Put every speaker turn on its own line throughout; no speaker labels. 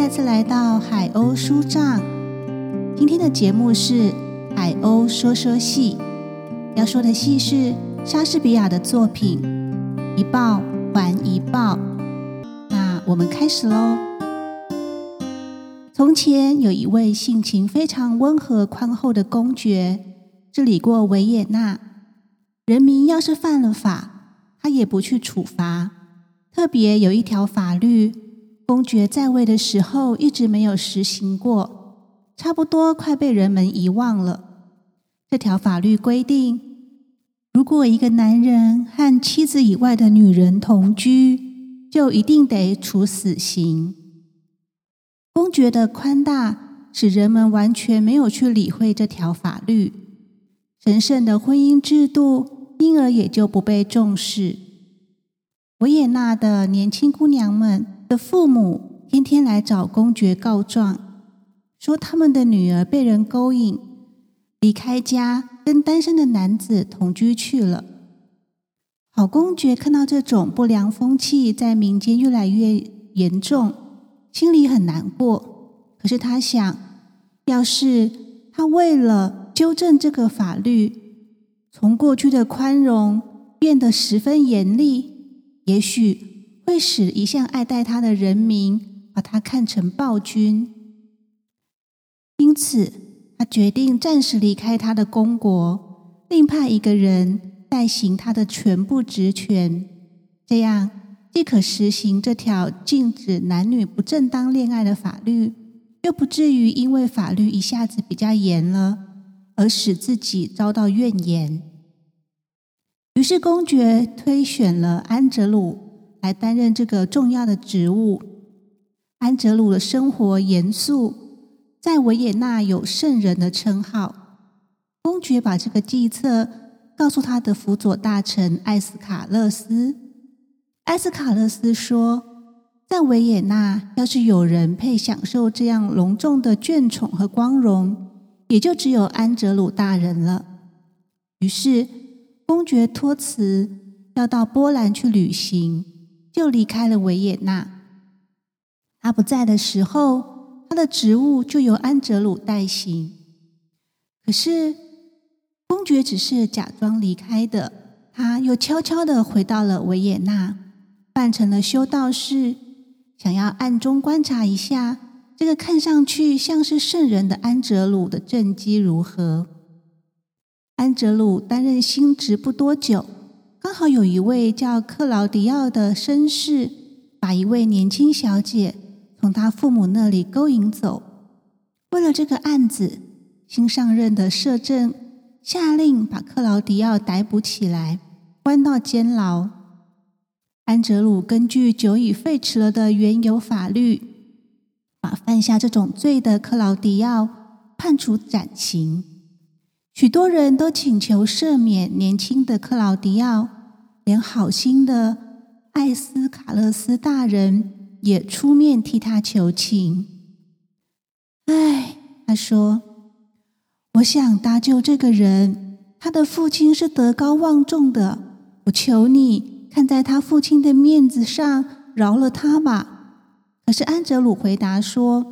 再次来到海鸥书帐。今天的节目是海鸥说说戏，要说的戏是莎士比亚的作品《一报还一报》。那我们开始喽。从前有一位性情非常温和宽厚的公爵，治理过维也纳。人民要是犯了法，他也不去处罚。特别有一条法律。公爵在位的时候一直没有实行过，差不多快被人们遗忘了。这条法律规定，如果一个男人和妻子以外的女人同居，就一定得处死刑。公爵的宽大使人们完全没有去理会这条法律，神圣的婚姻制度因而也就不被重视。维也纳的年轻姑娘们。的父母天天来找公爵告状，说他们的女儿被人勾引，离开家跟单身的男子同居去了。好公爵看到这种不良风气在民间越来越严重，心里很难过。可是他想，要是他为了纠正这个法律，从过去的宽容变得十分严厉，也许。会使一向爱戴他的人民把他看成暴君，因此他决定暂时离开他的公国，另派一个人代行他的全部职权。这样既可实行这条禁止男女不正当恋爱的法律，又不至于因为法律一下子比较严了，而使自己遭到怨言。于是公爵推选了安哲鲁。来担任这个重要的职务。安哲鲁的生活严肃，在维也纳有圣人的称号。公爵把这个计策告诉他的辅佐大臣艾斯卡勒斯。艾斯卡勒斯说，在维也纳，要是有人配享受这样隆重的眷宠和光荣，也就只有安哲鲁大人了。于是，公爵托辞要到波兰去旅行。就离开了维也纳。他不在的时候，他的职务就由安哲鲁代行。可是公爵只是假装离开的，他又悄悄的回到了维也纳，扮成了修道士，想要暗中观察一下这个看上去像是圣人的安哲鲁的政绩如何。安哲鲁担任新职不多久。刚好有一位叫克劳迪奥的绅士，把一位年轻小姐从他父母那里勾引走。为了这个案子，新上任的摄政下令把克劳迪奥逮捕起来，关到监牢。安哲鲁根据久已废弛了的原有法律，把犯下这种罪的克劳迪奥判处斩刑。许多人都请求赦免年轻的克劳迪奥，连好心的艾斯卡勒斯大人也出面替他求情。唉，他说：“我想搭救这个人，他的父亲是德高望重的，我求你看在他父亲的面子上，饶了他吧。”可是安哲鲁回答说：“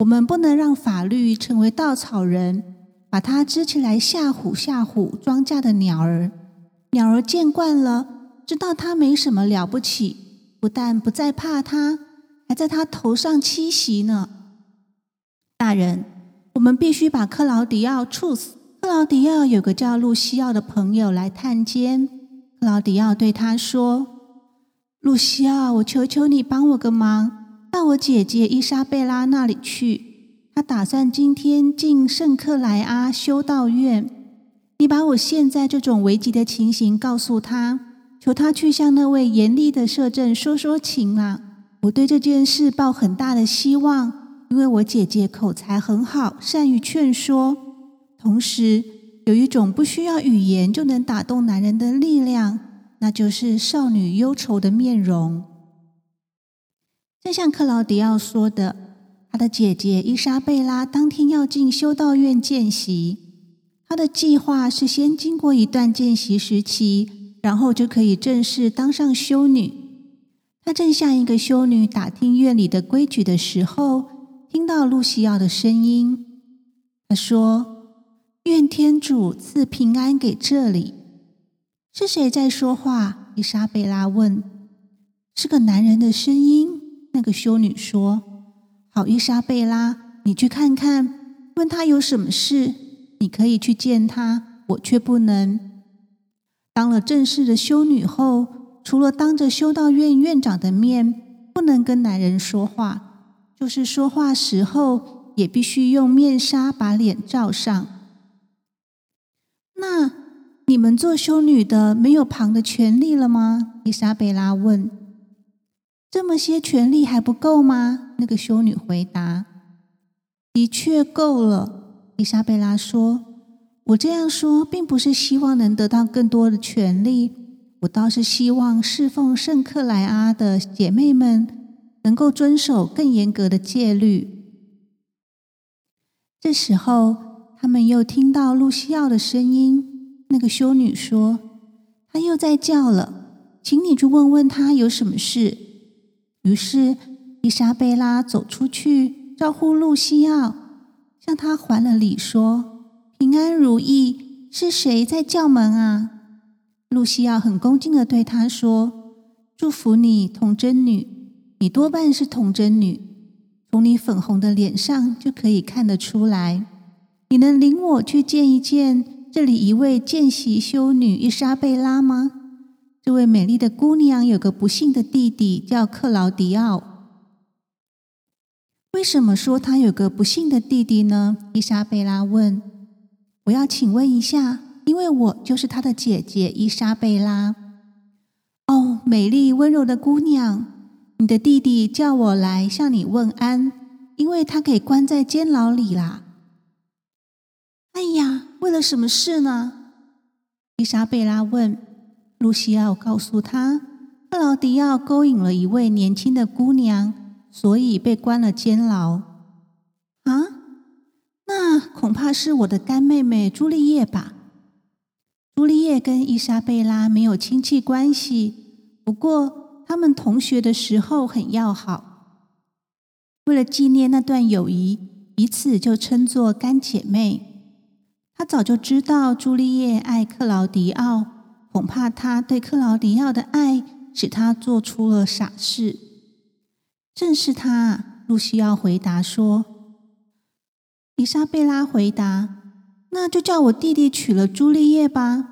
我们不能让法律成为稻草人。”把它支起来吓唬吓唬庄稼的鸟儿，鸟儿见惯了，知道它没什么了不起，不但不再怕它，还在它头上栖息呢。大人，我们必须把克劳迪奥处死。克劳迪奥有个叫露西奥的朋友来探监，克劳迪奥对他说：“露西奥，我求求你帮我个忙，到我姐姐伊莎贝拉那里去。”他打算今天进圣克莱阿修道院。你把我现在这种危急的情形告诉他，求他去向那位严厉的摄政说说情啊！我对这件事抱很大的希望，因为我姐姐口才很好，善于劝说，同时有一种不需要语言就能打动男人的力量，那就是少女忧愁的面容。正像克劳迪奥说的。他的姐姐伊莎贝拉当天要进修道院见习，他的计划是先经过一段见习时期，然后就可以正式当上修女。他正向一个修女打听院里的规矩的时候，听到露西奥的声音。他说：“愿天主赐平安给这里。”是谁在说话？伊莎贝拉问。是个男人的声音。那个修女说：“好，伊莎贝拉，你去看看，问他有什么事。你可以去见他，我却不能。”当了正式的修女后，除了当着修道院院长的面不能跟男人说话，就是说话时候也必须用面纱把脸罩上。那你们做修女的没有旁的权利了吗？伊莎贝拉问。这么些权利还不够吗？那个修女回答：“的确够了。”伊莎贝拉说。我这样说，并不是希望能得到更多的权利，我倒是希望侍奉圣克莱阿的姐妹们能够遵守更严格的戒律。这时候，他们又听到露西奥的声音。那个修女说：“她又在叫了，请你去问问她有什么事。”于是，伊莎贝拉走出去，招呼露西奥，向她还了礼，说。平安如意，是谁在叫门啊？露西奥很恭敬的对他说：“祝福你，童贞女，你多半是童贞女，从你粉红的脸上就可以看得出来。你能领我去见一见这里一位见习修女伊莎贝拉吗？这位美丽的姑娘有个不幸的弟弟，叫克劳迪奥。为什么说他有个不幸的弟弟呢？”伊莎贝拉问。我要请问一下，因为我就是他的姐姐伊莎贝拉。哦，美丽温柔的姑娘，你的弟弟叫我来向你问安，因为他给关在监牢里啦。哎呀，为了什么事呢？伊莎贝拉问。露西奥告诉他，克劳迪奥勾引了一位年轻的姑娘，所以被关了监牢。啊？那恐怕是我的干妹妹朱丽叶吧。朱丽叶跟伊莎贝拉没有亲戚关系，不过他们同学的时候很要好。为了纪念那段友谊，彼此就称作干姐妹。他早就知道朱丽叶爱克劳迪奥，恐怕他对克劳迪奥的爱使他做出了傻事。正是他，露西奥回答说。伊莎贝拉回答：“那就叫我弟弟娶了朱丽叶吧。”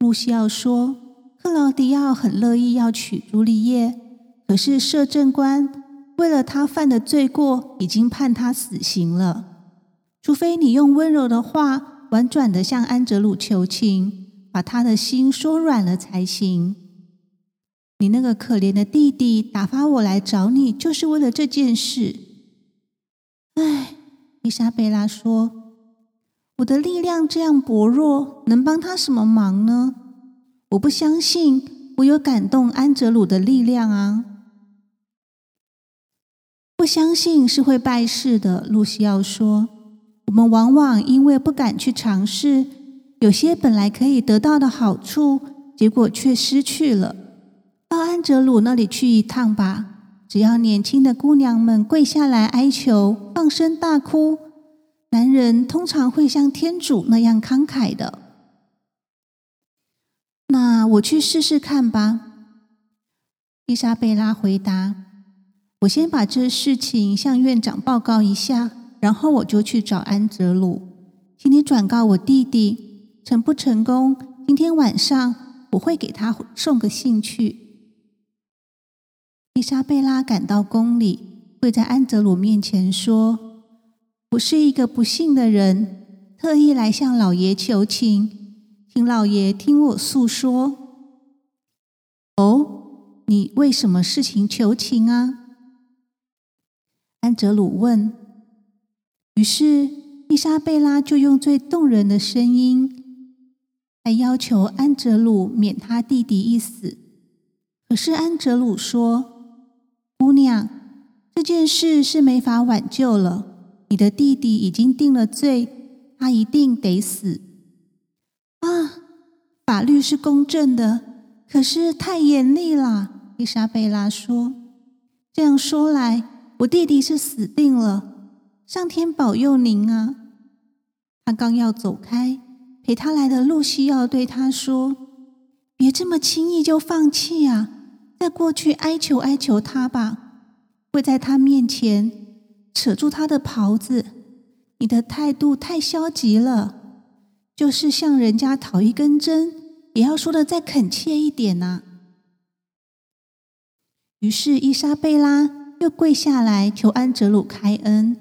露西奥说：“克劳迪奥很乐意要娶朱丽叶，可是摄政官为了他犯的罪过，已经判他死刑了。除非你用温柔的话，婉转的向安哲鲁求情，把他的心说软了才行。你那个可怜的弟弟打发我来找你，就是为了这件事。唉。”伊莎贝拉说：“我的力量这样薄弱，能帮他什么忙呢？我不相信我有感动安哲鲁的力量啊！不相信是会败事的。”露西奥说：“我们往往因为不敢去尝试，有些本来可以得到的好处，结果却失去了。到安哲鲁那里去一趟吧。”只要年轻的姑娘们跪下来哀求、放声大哭，男人通常会像天主那样慷慨的。那我去试试看吧。”伊莎贝拉回答。“我先把这事情向院长报告一下，然后我就去找安哲鲁，请你转告我弟弟，成不成功，今天晚上我会给他送个信去。”伊莎贝拉赶到宫里，跪在安德鲁面前说：“我是一个不幸的人，特意来向老爷求情，请老爷听我诉说。”“哦，你为什么事情求情啊？”安泽鲁问。于是伊莎贝拉就用最动人的声音还要求安哲鲁免他弟弟一死。可是安哲鲁说。姑娘，这件事是没法挽救了。你的弟弟已经定了罪，他一定得死。啊，法律是公正的，可是太严厉了。伊莎贝拉说：“这样说来，我弟弟是死定了。上天保佑您啊！”他刚要走开，陪他来的露西奥对他说：“别这么轻易就放弃啊！再过去哀求哀求他吧。跪在他面前扯住他的袍子。你的态度太消极了，就是向人家讨一根针，也要说的再恳切一点呐。”于是伊莎贝拉又跪下来求安哲鲁开恩。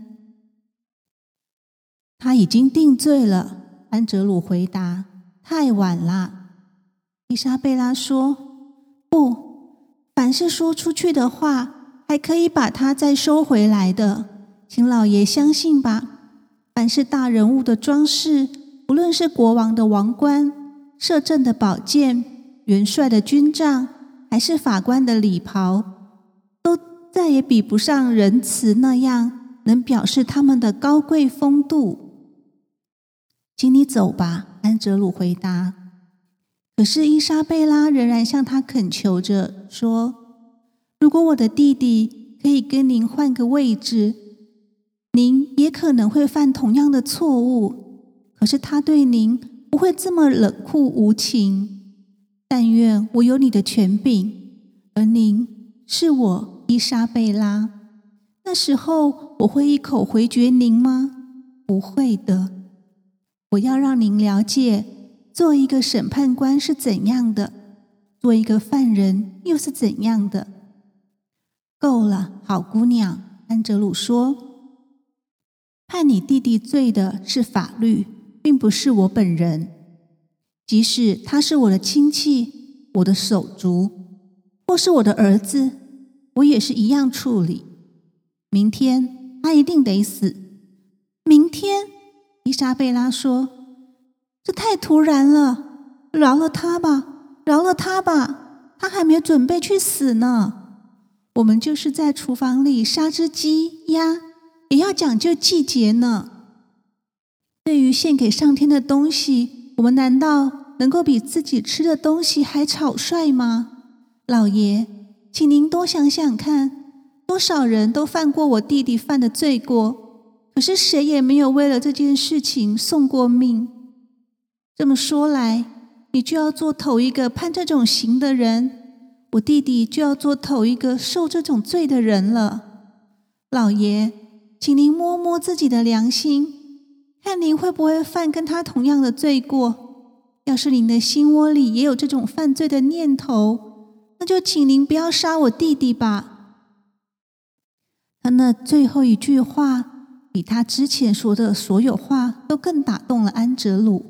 他已经定罪了。安哲鲁回答：“太晚了。”伊莎贝拉说：“不，凡是说出去的话，还可以把它再收回来的。请老爷相信吧。凡是大人物的装饰，不论是国王的王冠、摄政的宝剑、元帅的军杖。”还是法官的礼袍，都再也比不上仁慈那样能表示他们的高贵风度。请你走吧，安哲鲁回答。可是伊莎贝拉仍然向他恳求着说：“如果我的弟弟可以跟您换个位置，您也可能会犯同样的错误。可是他对您不会这么冷酷无情。”但愿我有你的权柄，而您是我伊莎贝拉。那时候我会一口回绝您吗？不会的。我要让您了解，做一个审判官是怎样的，做一个犯人又是怎样的。够了，好姑娘，安哲鲁说：“判你弟弟罪的是法律，并不是我本人。”即使他是我的亲戚、我的手足，或是我的儿子，我也是一样处理。明天他一定得死。明天，伊莎贝拉说：“这太突然了，饶了他吧，饶了他吧，他还没准备去死呢。我们就是在厨房里杀只鸡、鸭，也要讲究季节呢。对于献给上天的东西。”我们难道能够比自己吃的东西还草率吗？老爷，请您多想想看，多少人都犯过我弟弟犯的罪过，可是谁也没有为了这件事情送过命。这么说来，你就要做头一个判这种刑的人，我弟弟就要做头一个受这种罪的人了。老爷，请您摸摸自己的良心。看您会不会犯跟他同样的罪过？要是您的心窝里也有这种犯罪的念头，那就请您不要杀我弟弟吧。他那最后一句话，比他之前说的所有话都更打动了安哲鲁，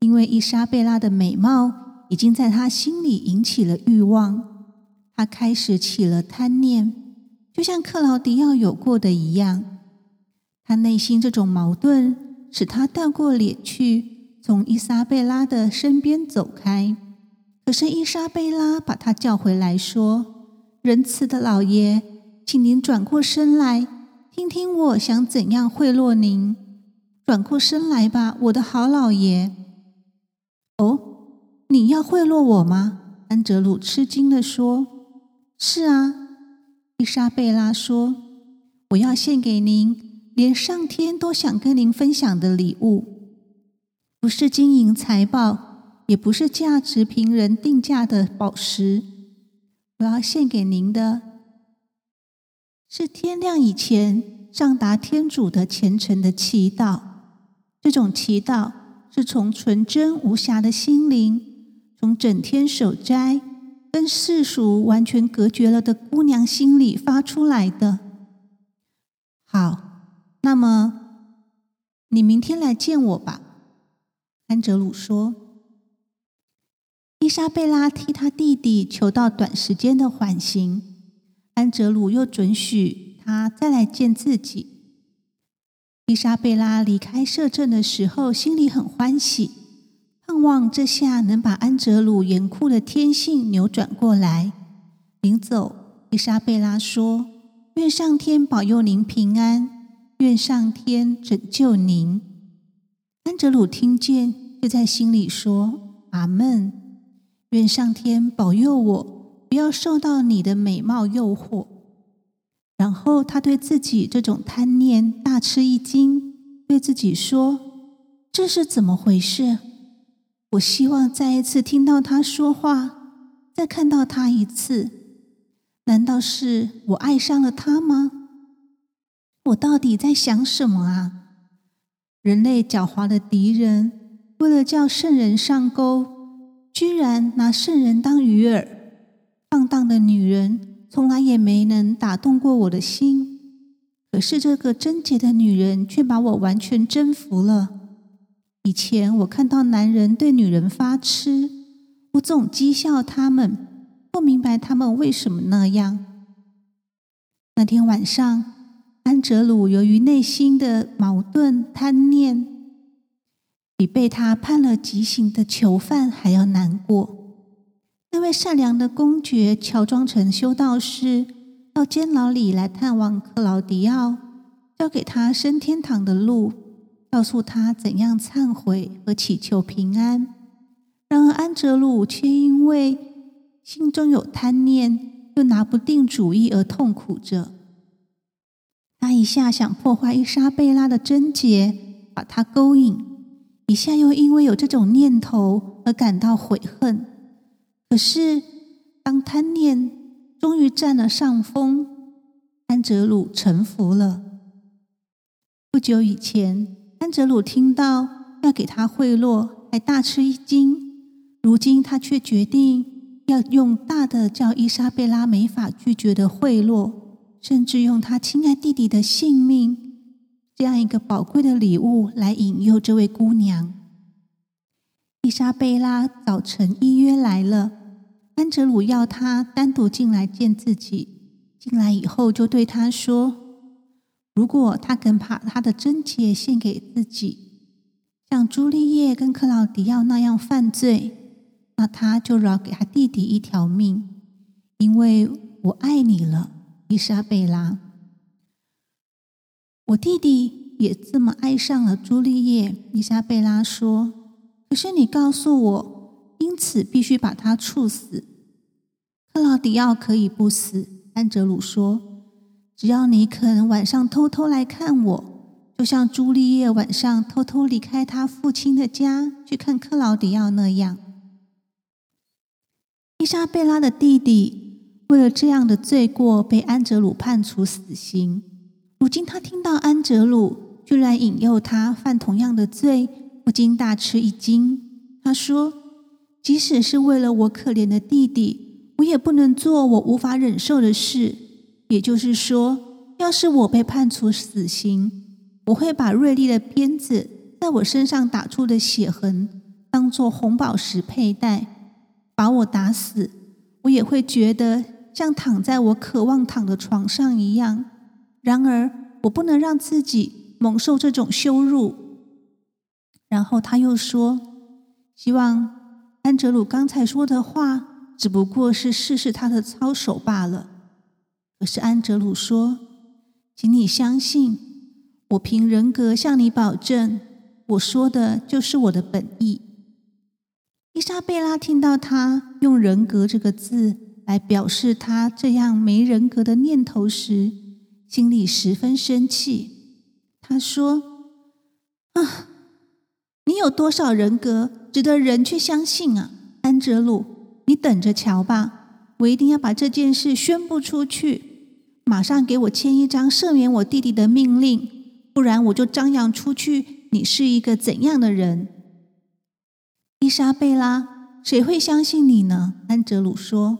因为伊莎贝拉的美貌已经在他心里引起了欲望，他开始起了贪念，就像克劳迪奥有过的一样。他内心这种矛盾。使他掉过脸去，从伊莎贝拉的身边走开。可是伊莎贝拉把他叫回来，说：“仁慈的老爷，请您转过身来，听听我想怎样贿赂您。转过身来吧，我的好老爷。”哦，你要贿赂我吗？安哲鲁吃惊的说：“是啊。”伊莎贝拉说：“我要献给您。”连上天都想跟您分享的礼物，不是金银财宝，也不是价值凭人定价的宝石。我要献给您的，是天亮以前上达天主的虔诚的祈祷。这种祈祷是从纯真无瑕的心灵，从整天守斋、跟世俗完全隔绝了的姑娘心里发出来的。好。那么，你明天来见我吧，安哲鲁说。伊莎贝拉替他弟弟求到短时间的缓刑，安哲鲁又准许他再来见自己。伊莎贝拉离开摄政的时候，心里很欢喜，盼望这下能把安哲鲁严酷的天性扭转过来。临走，伊莎贝拉说：“愿上天保佑您平安。”愿上天拯救您。安哲鲁听见，就在心里说：“阿门。”愿上天保佑我，不要受到你的美貌诱惑。然后他对自己这种贪念大吃一惊，对自己说：“这是怎么回事？我希望再一次听到他说话，再看到他一次。难道是我爱上了他吗？我到底在想什么啊？人类狡猾的敌人，为了叫圣人上钩，居然拿圣人当鱼饵，放荡的女人。”从来也没能打动过我的心，可是这个贞洁的女人却把我完全征服了。以前我看到男人对女人发痴，我总讥笑他们，不明白他们为什么那样。那天晚上，安哲鲁由于内心的矛盾贪念，比被他判了极刑的囚犯还要难过。那位善良的公爵乔装成修道士，到监牢里来探望克劳迪奥，教给他升天堂的路，告诉他怎样忏悔和祈求平安。然而安哲鲁却因为心中有贪念，又拿不定主意而痛苦着。他一下想破坏伊莎贝拉的贞洁，把她勾引；一下又因为有这种念头而感到悔恨。可是，当贪念终于占了上风，安哲鲁臣服了。不久以前，安哲鲁听到要给他贿赂，还大吃一惊；如今，他却决定要用大的叫伊莎贝拉没法拒绝的贿赂，甚至用他亲爱弟弟的性命这样一个宝贵的礼物来引诱这位姑娘。伊莎贝拉早晨依约来了。安哲鲁要他单独进来见自己。进来以后，就对他说：“如果他肯把他的贞洁献给自己，像朱丽叶跟克劳迪奥那样犯罪，那他就饶给他弟弟一条命，因为我爱你了，伊莎贝拉。我弟弟也这么爱上了朱丽叶。”伊莎贝拉说：“可是你告诉我。”因此，必须把他处死。克劳迪奥可以不死，安哲鲁说：“只要你肯晚上偷偷来看我，就像朱丽叶晚上偷偷离开他父亲的家去看克劳迪奥那样。”伊莎贝拉的弟弟为了这样的罪过被安哲鲁判处死刑。如今他听到安哲鲁居然引诱他犯同样的罪，不禁大吃一惊。他说。即使是为了我可怜的弟弟，我也不能做我无法忍受的事。也就是说，要是我被判处死刑，我会把锐利的鞭子在我身上打出的血痕当做红宝石佩戴。把我打死，我也会觉得像躺在我渴望躺的床上一样。然而，我不能让自己蒙受这种羞辱。然后他又说：“希望。”安哲鲁刚才说的话只不过是试试他的操守罢了。可是安哲鲁说：“请你相信，我凭人格向你保证，我说的就是我的本意。”伊莎贝拉听到他用“人格”这个字来表示他这样没人格的念头时，心里十分生气。他说：“啊，你有多少人格？”值得人去相信啊，安哲鲁，你等着瞧吧！我一定要把这件事宣布出去，马上给我签一张赦免我弟弟的命令，不然我就张扬出去你是一个怎样的人。伊莎贝拉，谁会相信你呢？安哲鲁说：“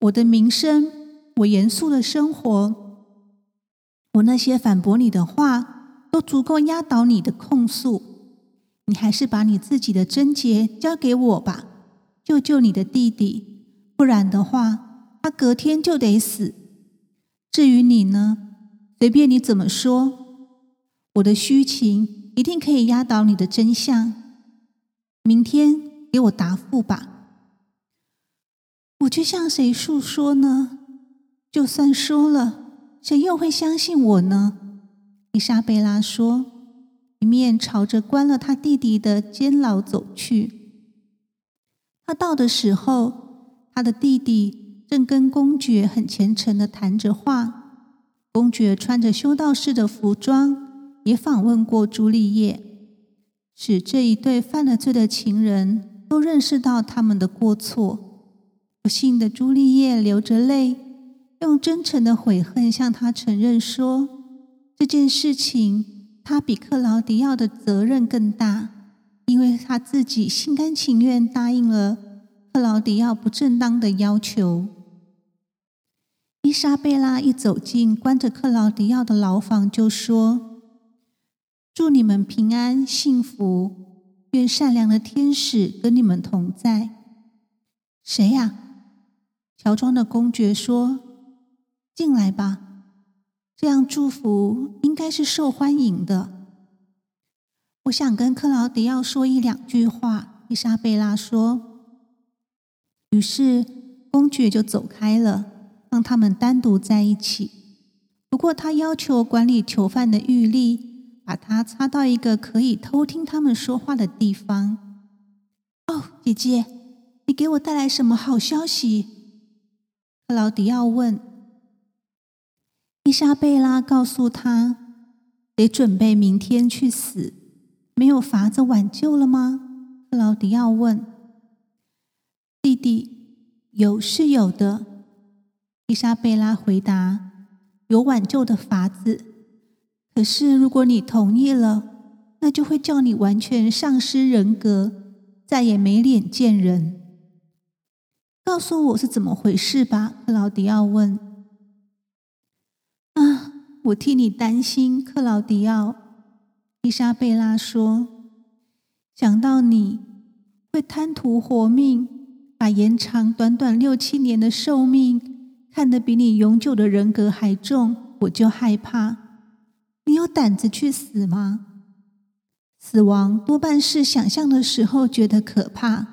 我的名声，我严肃的生活，我那些反驳你的话，都足够压倒你的控诉。”你还是把你自己的贞洁交给我吧，救救你的弟弟，不然的话，他隔天就得死。至于你呢，随便你怎么说，我的虚情一定可以压倒你的真相。明天给我答复吧。我去向谁诉说呢？就算说了，谁又会相信我呢？伊莎贝拉说。一面朝着关了他弟弟的监牢走去。他到的时候，他的弟弟正跟公爵很虔诚的谈着话。公爵穿着修道士的服装，也访问过朱丽叶，使这一对犯了罪的情人都认识到他们的过错。不幸的朱丽叶流着泪，用真诚的悔恨向他承认说：“这件事情，他比克劳迪奥的责任更大，因为他自己心甘情愿答应了。”克劳迪奥不正当的要求。伊莎贝拉一走进关着克劳迪奥的牢房，就说：“祝你们平安幸福，愿善良的天使跟你们同在。”谁呀？乔装的公爵说：“进来吧，这样祝福应该是受欢迎的。”我想跟克劳迪奥说一两句话。伊莎贝拉说。于是，公爵就走开了，让他们单独在一起。不过，他要求管理囚犯的狱吏把他插到一个可以偷听他们说话的地方。哦，姐姐，你给我带来什么好消息？克劳迪奥问。伊莎贝拉告诉他：“得准备明天去死，没有法子挽救了吗？”克劳迪奥问。弟弟，有是有的。伊莎贝拉回答：“有挽救的法子，可是如果你同意了，那就会叫你完全丧失人格，再也没脸见人。”告诉我是怎么回事吧，克劳迪奥问。“，我替你担心，克劳迪奥。”伊莎贝拉说：“想到你会贪图活命。”把延长短短六七年的寿命看得比你永久的人格还重，我就害怕。你有胆子去死吗？死亡多半是想象的时候觉得可怕，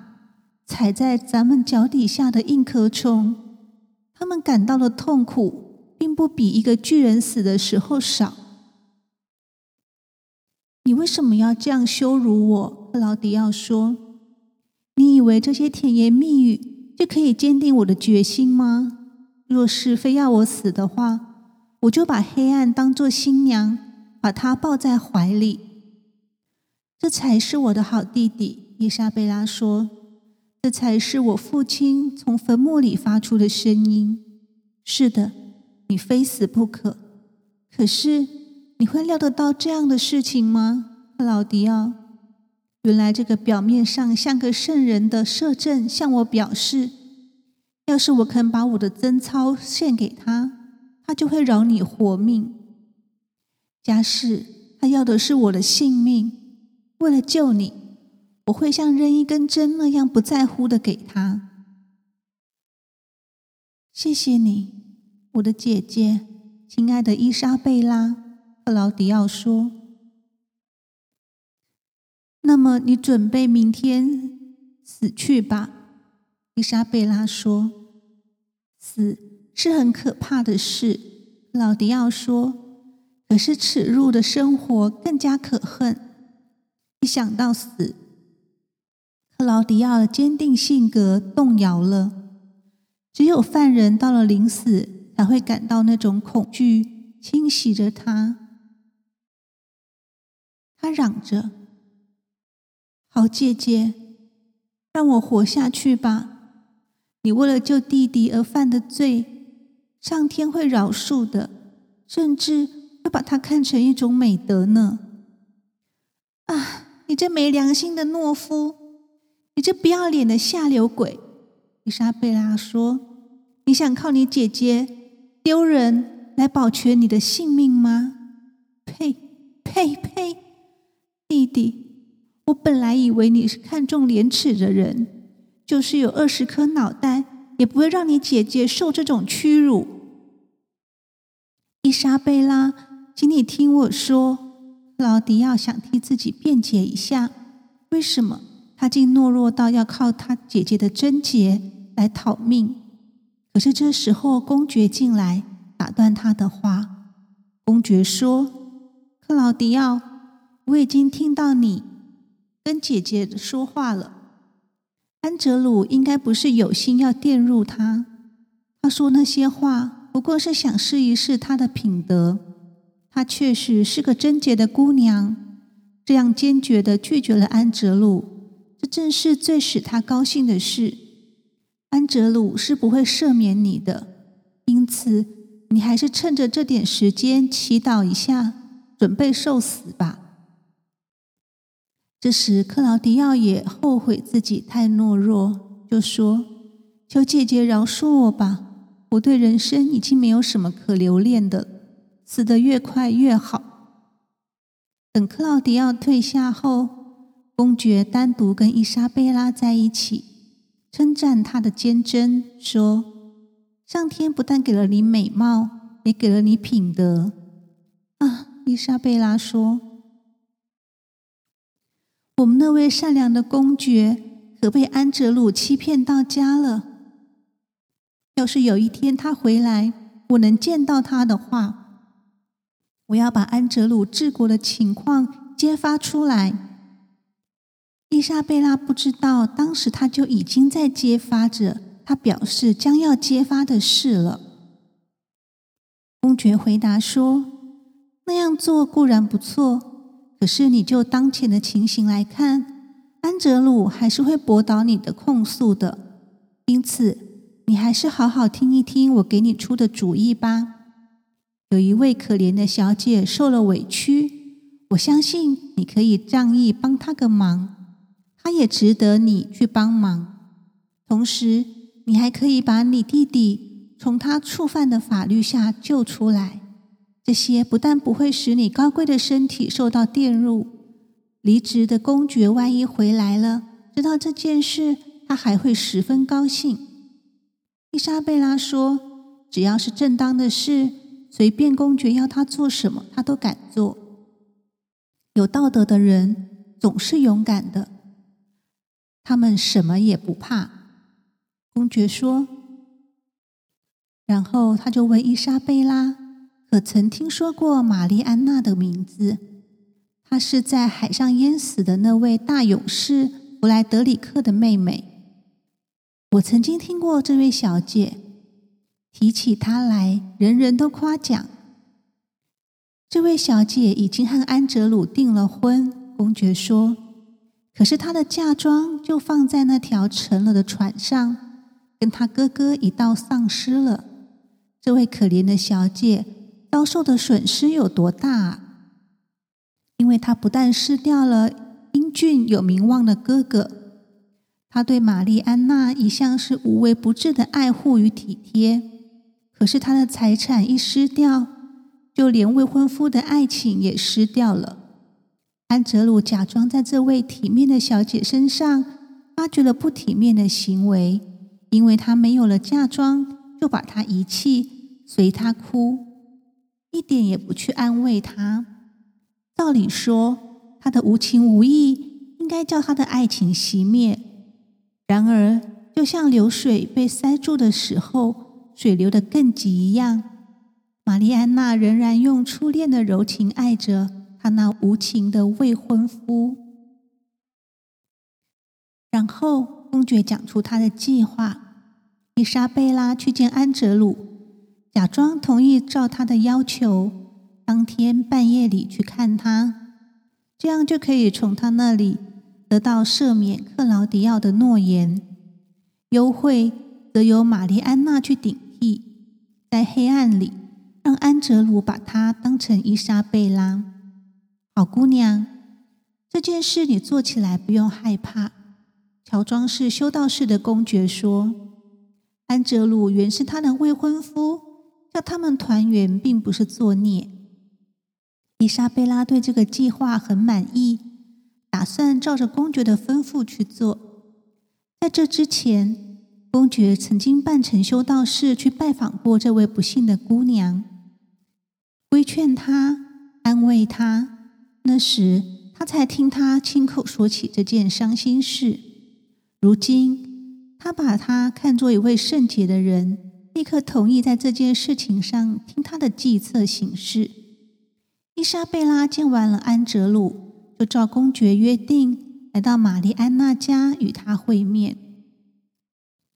踩在咱们脚底下的硬壳虫，他们感到了痛苦，并不比一个巨人死的时候少。你为什么要这样羞辱我？克劳迪奥说。你以为这些甜言蜜语就可以坚定我的决心吗？若是非要我死的话，我就把黑暗当做新娘，把她抱在怀里。这才是我的好弟弟，伊莎贝拉说。这才是我父亲从坟墓里发出的声音。是的，你非死不可。可是你会料得到这样的事情吗，克劳迪奥？原来这个表面上像个圣人的摄政向我表示，要是我肯把我的贞操献给他，他就会饶你活命。假使他要的是我的性命，为了救你，我会像扔一根针那样不在乎的给他。谢谢你，我的姐姐，亲爱的伊莎贝拉。克劳迪奥说。那么，你准备明天死去吧，伊莎贝拉说。死是很可怕的事，老迪奥说。可是耻辱的生活更加可恨。一想到死，克劳迪奥的坚定性格动摇了。只有犯人到了临死，才会感到那种恐惧侵袭着他。他嚷着。好姐姐，让我活下去吧！你为了救弟弟而犯的罪，上天会饶恕的，甚至会把它看成一种美德呢。啊，你这没良心的懦夫！你这不要脸的下流鬼！伊莎贝拉说：“你想靠你姐姐丢人来保全你的性命吗？”呸呸呸！弟弟。我本来以为你是看重廉耻的人，就是有二十颗脑袋，也不会让你姐姐受这种屈辱。伊莎贝拉，请你听我说。劳迪奥想替自己辩解一下，为什么他竟懦弱到要靠他姐姐的贞洁来讨命？可是这时候，公爵进来打断他的话。公爵说：“克劳迪奥，我已经听到你。”跟姐姐说话了，安哲鲁应该不是有心要玷入他。他说那些话不过是想试一试他的品德。她确实是个贞洁的姑娘，这样坚决的拒绝了安哲鲁，这正是最使他高兴的事。安哲鲁是不会赦免你的，因此你还是趁着这点时间祈祷一下，准备受死吧。这时，克劳迪奥也后悔自己太懦弱，就说：“求姐姐饶恕我吧，我对人生已经没有什么可留恋的。”死得越快越好。等克劳迪奥退下后，公爵单独跟伊莎贝拉在一起，称赞她的坚贞，说：“上天不但给了你美貌，也给了你品德。”啊，伊莎贝拉说：“我们那位善良的公爵可被安哲鲁欺骗到家了。要是有一天他回来，我能见到他的话。”我要把安哲鲁治国的情况揭发出来。伊莎贝拉不知道，当时他就已经在揭发着他表示将要揭发的事了。公爵回答说：“那样做固然不错，可是你就当前的情形来看，安哲鲁还是会驳倒你的控诉的。因此，你还是好好听一听我给你出的主意吧。”有一位可怜的小姐受了委屈，我相信你可以仗义帮她个忙，他也值得你去帮忙。同时，你还可以把你弟弟从他触犯的法律下救出来。这些不但不会使你高贵的身体受到玷辱，离职的公爵万一回来了，知道这件事，他还会十分高兴。伊莎贝拉说：“只要是正当的事。”随便公爵要他做什么，他都敢做。有道德的人总是勇敢的，他们什么也不怕。公爵说，然后他就问伊莎贝拉：“可曾听说过玛丽安娜的名字？她是在海上淹死的那位大勇士弗莱德里克的妹妹。我曾经听过这位小姐。”提起她来，人人都夸奖。这位小姐已经和安哲鲁订了婚。公爵说：“可是她的嫁妆就放在那条沉了的船上，跟她哥哥一道丧失了。这位可怜的小姐遭受的损失有多大啊？因为她不但失掉了英俊有名望的哥哥，她对玛丽安娜一向是无微不至的爱护与体贴。”可是她的财产一失掉，就连未婚夫的爱情也失掉了。安哲鲁假装在这位体面的小姐身上发觉了不体面的行为，因为她没有了嫁妆，就把她遗弃，随她哭，一点也不去安慰她。道理说，他的无情无义应该叫他的爱情熄灭。然而，就像流水被塞住的时候。水流得更急一样，玛丽安娜仍然用初恋的柔情爱着她那无情的未婚夫。然后公爵讲出他的计划：伊莎贝拉去见安哲鲁，假装同意照他的要求，当天半夜里去看他，这样就可以从他那里得到赦免克劳迪奥的诺言，优惠则由玛丽安娜去顶替。在黑暗里，让安哲鲁把她当成伊莎贝拉。好姑娘，这件事你做起来不用害怕。乔装是修道士的公爵说：“安哲鲁原是他的未婚夫，叫他们团圆并不是作孽。”伊莎贝拉对这个计划很满意，打算照着公爵的吩咐去做。在这之前。公爵曾经扮成修道士去拜访过这位不幸的姑娘，规劝她，安慰她。那时他才听他亲口说起这件伤心事。如今他把他看作一位圣洁的人，立刻同意在这件事情上听他的计策行事。伊莎贝拉见完了安哲鲁，就照公爵约定，来到玛丽安娜家与他会面。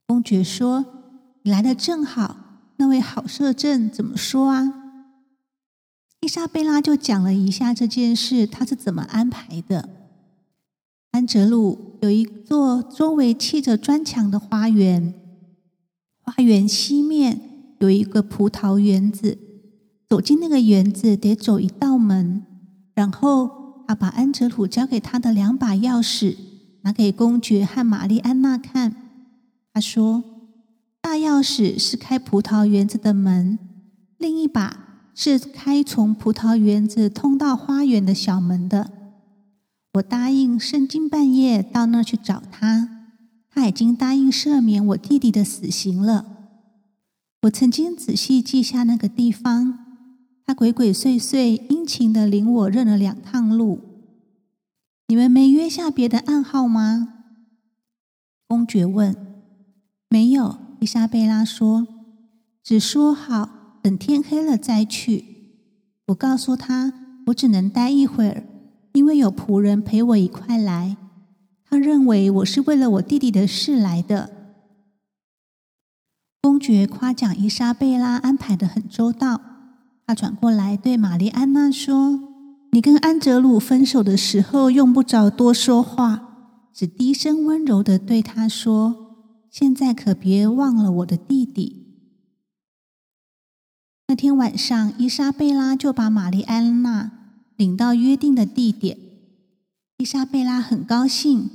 公爵说：“你来的正好。那位好摄政怎么说啊？”伊莎贝拉就讲了一下这件事，他是怎么安排的。安哲鲁有一座周围砌着砖墙的花园，花园西面有一个葡萄园子。走进那个园子得走一道门，然后他把安哲鲁交给他的两把钥匙拿给公爵和玛丽安娜看。他说：“大钥匙是开葡萄园子的门，另一把。”是开从葡萄园子通到花园的小门的。我答应深更半夜到那儿去找他，他已经答应赦免我弟弟的死刑了。我曾经仔细记下那个地方，他鬼鬼祟祟、殷勤的领我认了两趟路。你们没约下别的暗号吗？公爵问。没有，伊莎贝拉说，只说好。等天黑了再去。我告诉他，我只能待一会儿，因为有仆人陪我一块来。他认为我是为了我弟弟的事来的。公爵夸奖伊莎贝拉安排的很周到。他转过来对玛丽安娜说：“你跟安哲鲁分手的时候，用不着多说话，只低声温柔的对他说：‘现在可别忘了我的弟弟。’”那天晚上，伊莎贝拉就把玛丽安娜领到约定的地点。伊莎贝拉很高兴，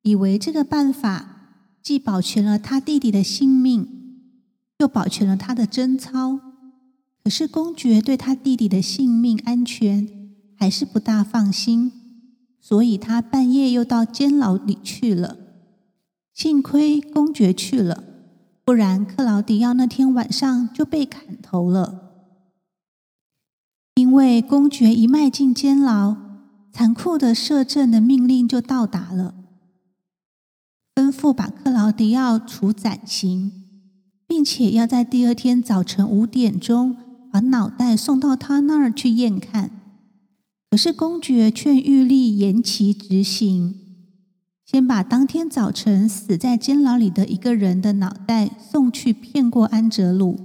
以为这个办法既保全了他弟弟的性命，又保全了他的贞操。可是公爵对他弟弟的性命安全还是不大放心，所以他半夜又到监牢里去了。幸亏公爵去了。不然，克劳迪奥那天晚上就被砍头了。因为公爵一迈进监牢，残酷的摄政的命令就到达了，吩咐把克劳迪奥处斩刑，并且要在第二天早晨五点钟把脑袋送到他那儿去验看。可是公爵却玉立延期执行。先把当天早晨死在监牢里的一个人的脑袋送去骗过安哲鲁。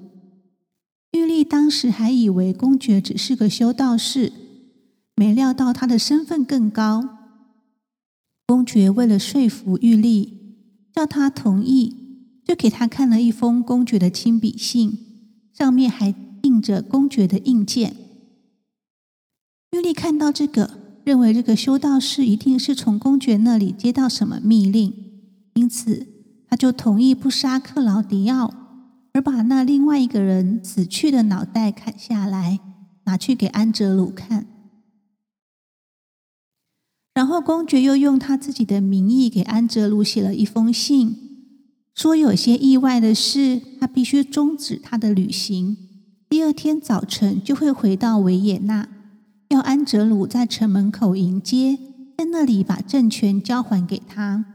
玉丽当时还以为公爵只是个修道士，没料到他的身份更高。公爵为了说服玉丽，叫他同意，就给他看了一封公爵的亲笔信，上面还印着公爵的印鉴。玉丽看到这个。认为这个修道士一定是从公爵那里接到什么密令，因此他就同意不杀克劳迪奥，而把那另外一个人死去的脑袋砍下来，拿去给安哲鲁看。然后公爵又用他自己的名义给安哲鲁写了一封信，说有些意外的事，他必须终止他的旅行，第二天早晨就会回到维也纳。要安哲鲁在城门口迎接，在那里把政权交还给他。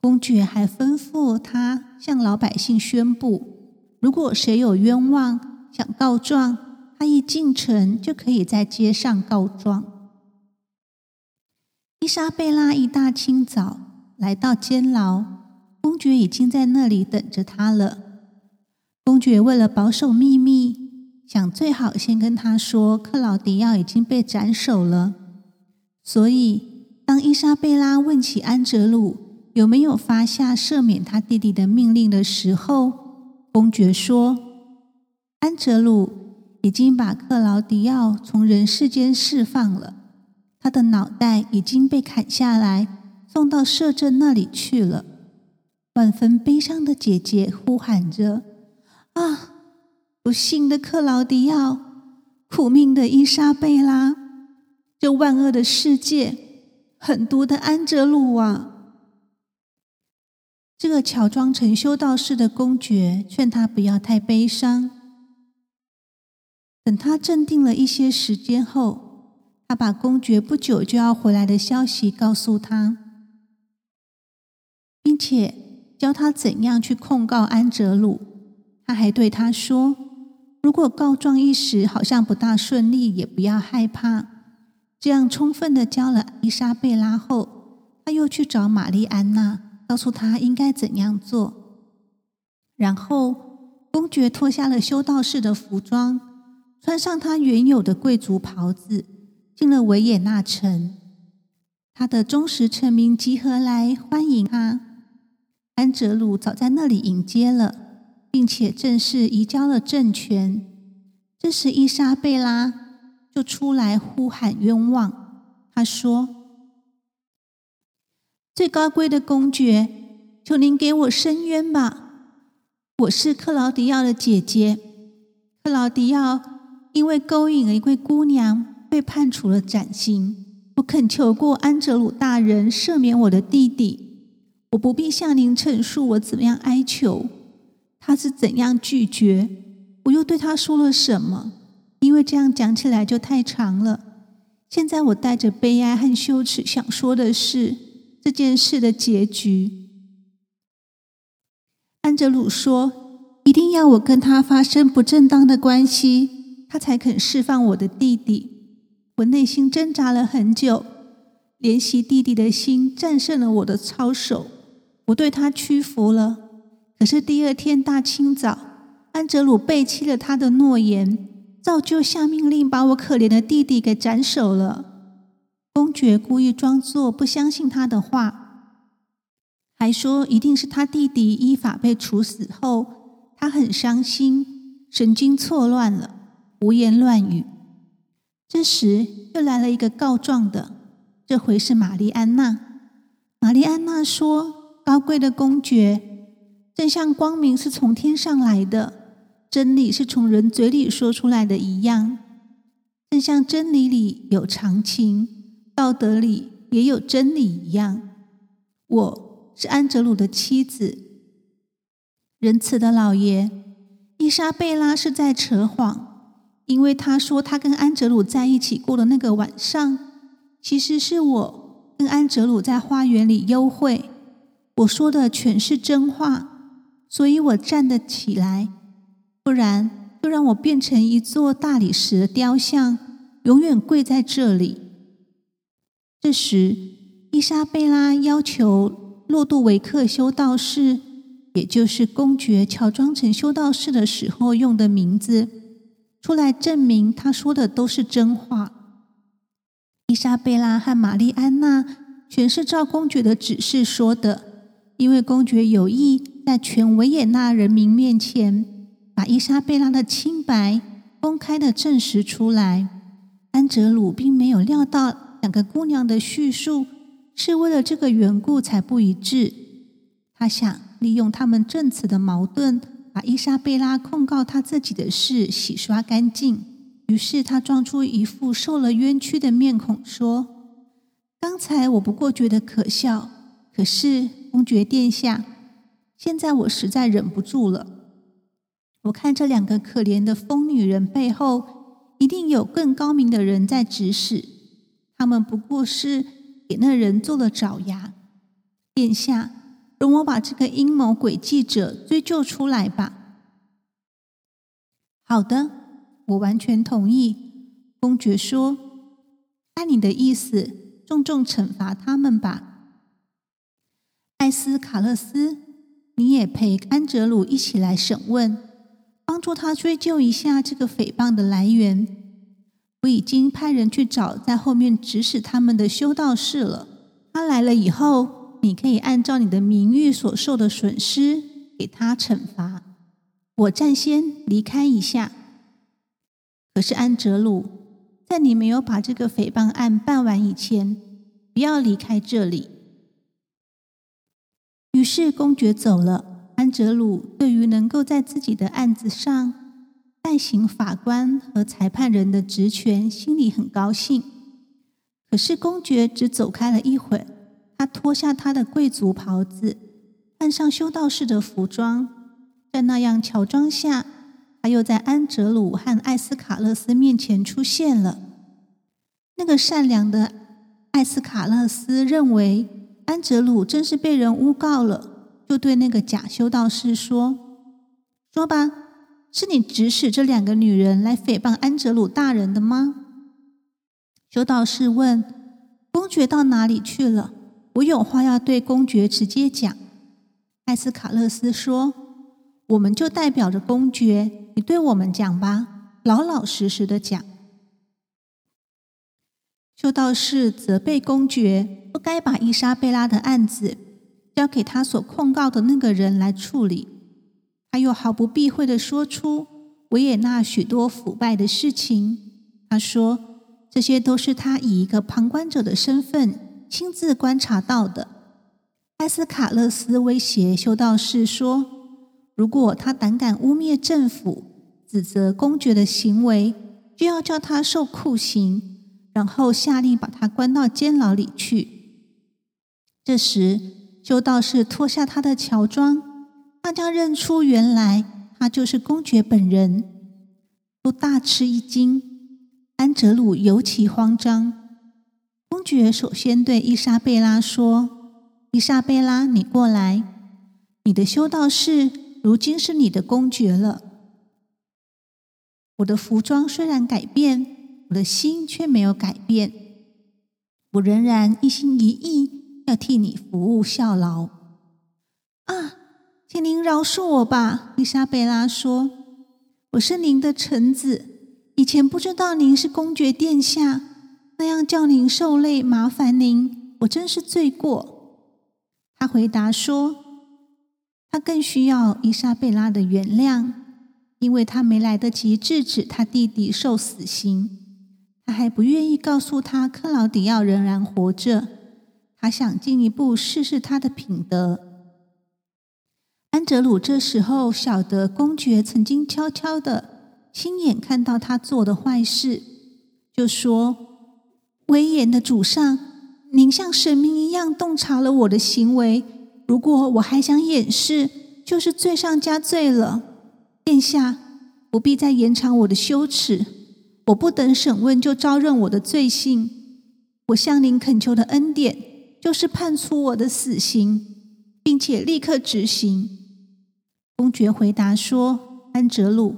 公爵还吩咐他向老百姓宣布：如果谁有冤枉想告状，他一进城就可以在街上告状。伊莎贝拉一大清早来到监牢，公爵已经在那里等着他了。公爵为了保守秘密。想最好先跟他说，克劳迪奥已经被斩首了。所以，当伊莎贝拉问起安哲鲁有没有发下赦免他弟弟的命令的时候，公爵说：“安哲鲁已经把克劳迪奥从人世间释放了，他的脑袋已经被砍下来，送到摄政那里去了。”万分悲伤的姐姐呼喊着：“啊！”不幸的克劳迪奥，苦命的伊莎贝拉，这万恶的世界，狠毒的安哲鲁啊！这个乔装成修道士的公爵劝他不要太悲伤。等他镇定了一些时间后，他把公爵不久就要回来的消息告诉他，并且教他怎样去控告安哲鲁。他还对他说。如果告状一时好像不大顺利，也不要害怕。这样充分的教了伊莎贝拉后，他又去找玛丽安娜，告诉她应该怎样做。然后，公爵脱下了修道士的服装，穿上他原有的贵族袍子，进了维也纳城。他的忠实臣民集合来欢迎他。安哲鲁早在那里迎接了，并且正式移交了政权。这时，伊莎贝拉就出来呼喊冤枉。他说：“最高贵的公爵，求您给我伸冤吧！”我是克劳迪奥的姐姐，克劳迪奥因为勾引了一位姑娘，被判处了斩刑。我恳求过安哲鲁大人赦免我的弟弟，我不必向您陈述我怎么样哀求，他是怎样拒绝，我又对他说了什么？因为这样讲起来就太长了。现在我带着悲哀和羞耻，想说的是这件事的结局。安哲鲁说：“一定要我跟他发生不正当的关系，他才肯释放我的弟弟。”我内心挣扎了很久，怜惜弟弟的心战胜了我的操守，我对他屈服了。可是第二天大清早，安哲鲁背弃了他的诺言，照旧下命令把我可怜的弟弟给斩首了。公爵故意装作不相信他的话。还说一定是他弟弟依法被处死后，他很伤心，神经错乱了，胡言乱语。这时又来了一个告状的，这回是玛丽安娜。玛丽安娜说：“高贵的公爵，正像光明是从天上来的，真理是从人嘴里说出来的一样，正像真理里有常情，道德里也有真理一样。”我。是安哲鲁的妻子，仁慈的老爷伊莎贝拉是在扯谎，因为她说她跟安哲鲁在一起过的那个晚上，其实是我跟安哲鲁在花园里幽会。我说的全是真话，所以我站得起来，不然就让我变成一座大理石雕像，永远跪在这里。这时，伊莎贝拉要求。洛杜维克修道士，也就是公爵乔装成修道士的时候用的名字，出来证明他说的都是真话。伊莎贝拉和玛丽安娜全是照公爵的指示说的，因为公爵有意在全维也纳人民面前把伊莎贝拉的清白公开的证实出来。安哲鲁并没有料到两个姑娘的叙述。是为了这个缘故才不一致。他想利用他们证词的矛盾，把伊莎贝拉控告他自己的事洗刷干净。于是他装出一副受了冤屈的面孔，说：“刚才我不过觉得可笑，可是公爵殿下，现在我实在忍不住了。我看这两个可怜的疯女人背后，一定有更高明的人在指使。他们不过是……”给那人做了爪牙，殿下，容我把这个阴谋诡计者追究出来吧。好的，我完全同意。公爵说：“按你的意思，重重惩罚他们吧。”艾斯卡勒斯，你也陪安哲鲁一起来审问，帮助他追究一下这个诽谤的来源。我已经派人去找在后面指使他们的修道士了。他来了以后，你可以按照你的名誉所受的损失给他惩罚。我暂先离开一下。可是安哲鲁，在你没有把这个诽谤案办完以前，不要离开这里。于是公爵走了。安哲鲁对于能够在自己的案子上。代行法官和裁判人的职权，心里很高兴。可是公爵只走开了一会儿，他脱下他的贵族袍子，换上修道士的服装，在那样乔装下，他又在安哲鲁和艾斯卡勒斯面前出现了。那个善良的艾斯卡勒斯认为安哲鲁真是被人诬告了，就对那个假修道士说：“说吧。”是你指使这两个女人来诽谤安哲鲁大人的吗？修道士问：“公爵到哪里去了？我有话要对公爵直接讲。”艾斯卡勒斯说：“我们就代表着公爵，你对我们讲吧，老老实实的讲。”修道士责备公爵不该把伊莎贝拉的案子交给他所控告的那个人来处理，他又毫不避讳的说出维也纳许多腐败的事情。他说：“这些都是他以一个旁观者的身份亲自观察到的。”埃斯卡勒斯威胁修道士说：“如果他胆敢污蔑政府，指责公爵的行为，就要叫他受酷刑。”然后下令把他关到监牢里去。这时，修道士脱下他的乔装，大家认出原来他就是公爵本人，都大吃一惊。安哲鲁尤其慌张。公爵首先对伊莎贝拉说：“伊莎贝拉，你过来，你的修道士如今是你的公爵了。我的服装虽然改变。”我的心却没有改变，我仍然一心一意要替你服务效劳。啊，请您饶恕我吧，伊莎贝拉说：“我是您的臣子，以前不知道您是公爵殿下，那样叫您受累，麻烦您，我真是罪过。”他回答说：“他更需要伊莎贝拉的原谅，因为他没来得及制止他弟弟受死刑。”他还不愿意告诉他克劳迪奥仍然活着，他想进一步试试他的品德。安哲鲁这时候晓得公爵曾经悄悄的亲眼看到他做的坏事，就说：“威严的主上，您像神明一样洞察了我的行为，如果我还想掩饰，就是罪上加罪了。殿下不必再延长我的羞耻。”我不等审问就招认我的罪行，我向您恳求的恩典就是判处我的死刑，并且立刻执行。公爵回答说：“安哲鲁，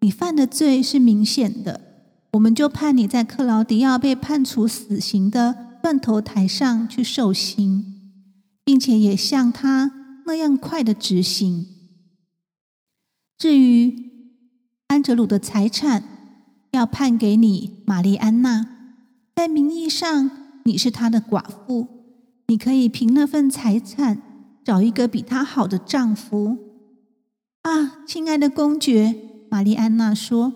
你犯的罪是明显的，我们就判你在克劳迪奥被判处死刑的断头台上去受刑，并且也像他那样快的执行。至于安哲鲁的财产，”要判给你，玛丽安娜。在名义上，你是她的寡妇，你可以凭那份财产找一个比她好的丈夫。啊，亲爱的公爵，玛丽安娜说：“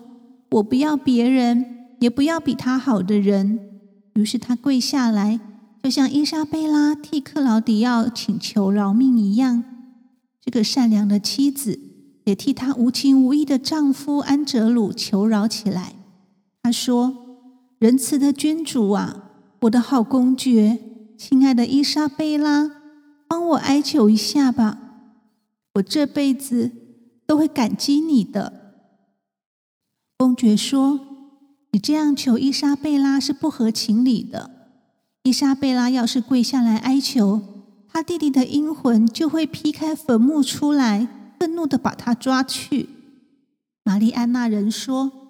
我不要别人，也不要比他好的人。”于是她跪下来，就像伊莎贝拉替克劳迪奥请求饶命一样。这个善良的妻子也替她无情无义的丈夫安哲鲁求饶起来。他说：“仁慈的君主啊，我的好公爵，亲爱的伊莎贝拉，帮我哀求一下吧，我这辈子都会感激你的。”公爵说：“你这样求伊莎贝拉是不合情理的。伊莎贝拉要是跪下来哀求，他弟弟的阴魂就会劈开坟墓出来，愤怒的把他抓去。”玛丽安娜人说。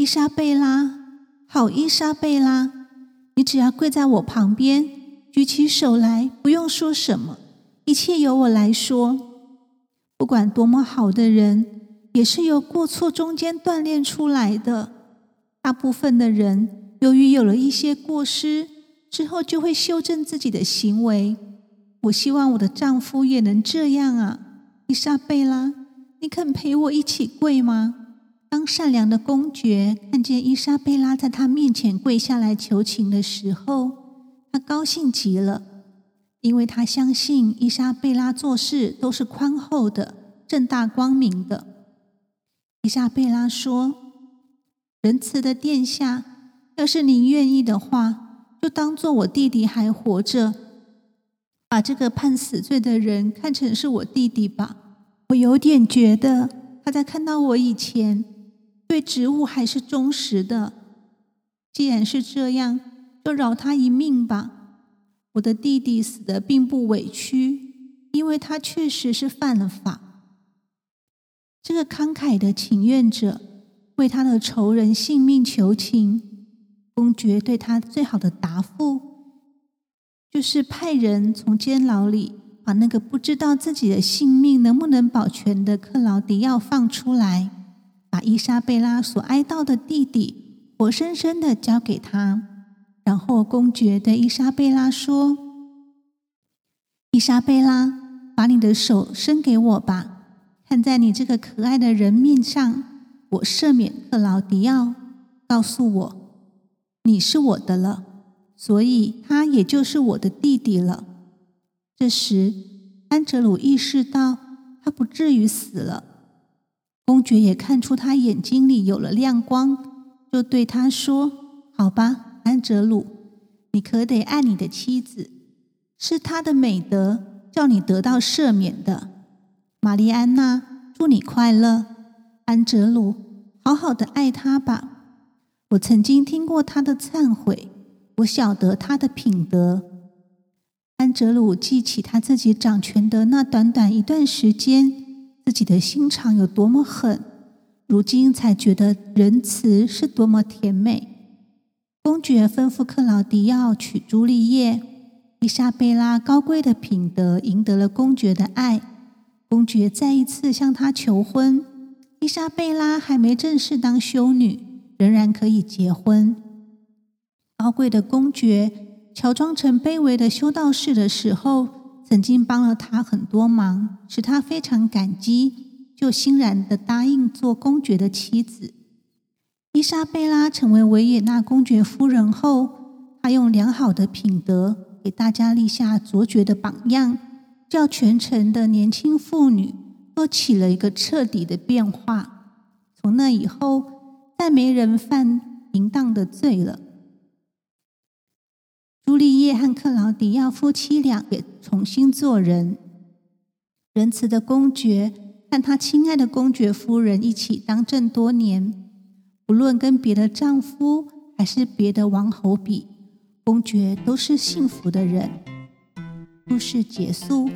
伊莎贝拉，好，伊莎贝拉，你只要跪在我旁边，举起手来，不用说什么，一切由我来说。不管多么好的人，也是由过错中间锻炼出来的。大部分的人，由于有了一些过失之后，就会修正自己的行为。我希望我的丈夫也能这样啊，伊莎贝拉，你肯陪我一起跪吗？当善良的公爵看见伊莎贝拉在他面前跪下来求情的时候，他高兴极了，因为他相信伊莎贝拉做事都是宽厚的、正大光明的。伊莎贝拉说：“仁慈的殿下，要是您愿意的话，就当做我弟弟还活着，把这个判死罪的人看成是我弟弟吧。我有点觉得他在看到我以前。”对植物还是忠实的。既然是这样，就饶他一命吧。我的弟弟死的并不委屈，因为他确实是犯了法。这个慷慨的请愿者为他的仇人性命求情，公爵对他最好的答复就是派人从监牢里把那个不知道自己的性命能不能保全的克劳迪奥放出来，把伊莎贝拉所哀悼的弟弟活生生的交给他。然后公爵对伊莎贝拉说：“伊莎贝拉，把你的手伸给我吧。看在你这个可爱的人面上，我赦免克劳迪奥。告诉我，你是我的了，所以他也就是我的弟弟了。”这时，安哲鲁意识到他不至于死了。公爵也看出他眼睛里有了亮光，就对他说：“好吧，安哲鲁，你可得爱你的妻子，是她的美德叫你得到赦免的。玛丽安娜，祝你快乐。安哲鲁，好好的爱她吧。我曾经听过她的忏悔，我晓得她的品德。”安哲鲁记起他自己掌权的那短短一段时间，自己的心肠有多么狠，如今才觉得仁慈是多么甜美。公爵吩咐克劳迪奥娶朱丽叶，伊莎贝拉高贵的品德赢得了公爵的爱。公爵再一次向她求婚，伊莎贝拉还没正式当修女，仍然可以结婚。高贵的公爵。乔装成卑微的修道士的时候，曾经帮了他很多忙，使他非常感激，就欣然的答应做公爵的妻子。伊莎贝拉成为维也纳公爵夫人后，她用良好的品德给大家立下卓绝的榜样，叫全城的年轻妇女都起了一个彻底的变化。从那以后，再没人犯淫荡的罪了。朱丽叶和克劳迪奥夫妻俩也重新做人。仁慈的公爵和他亲爱的公爵夫人一起当政多年，不论跟别的丈夫还是别的王侯比，公爵都是幸福的人。故事结束。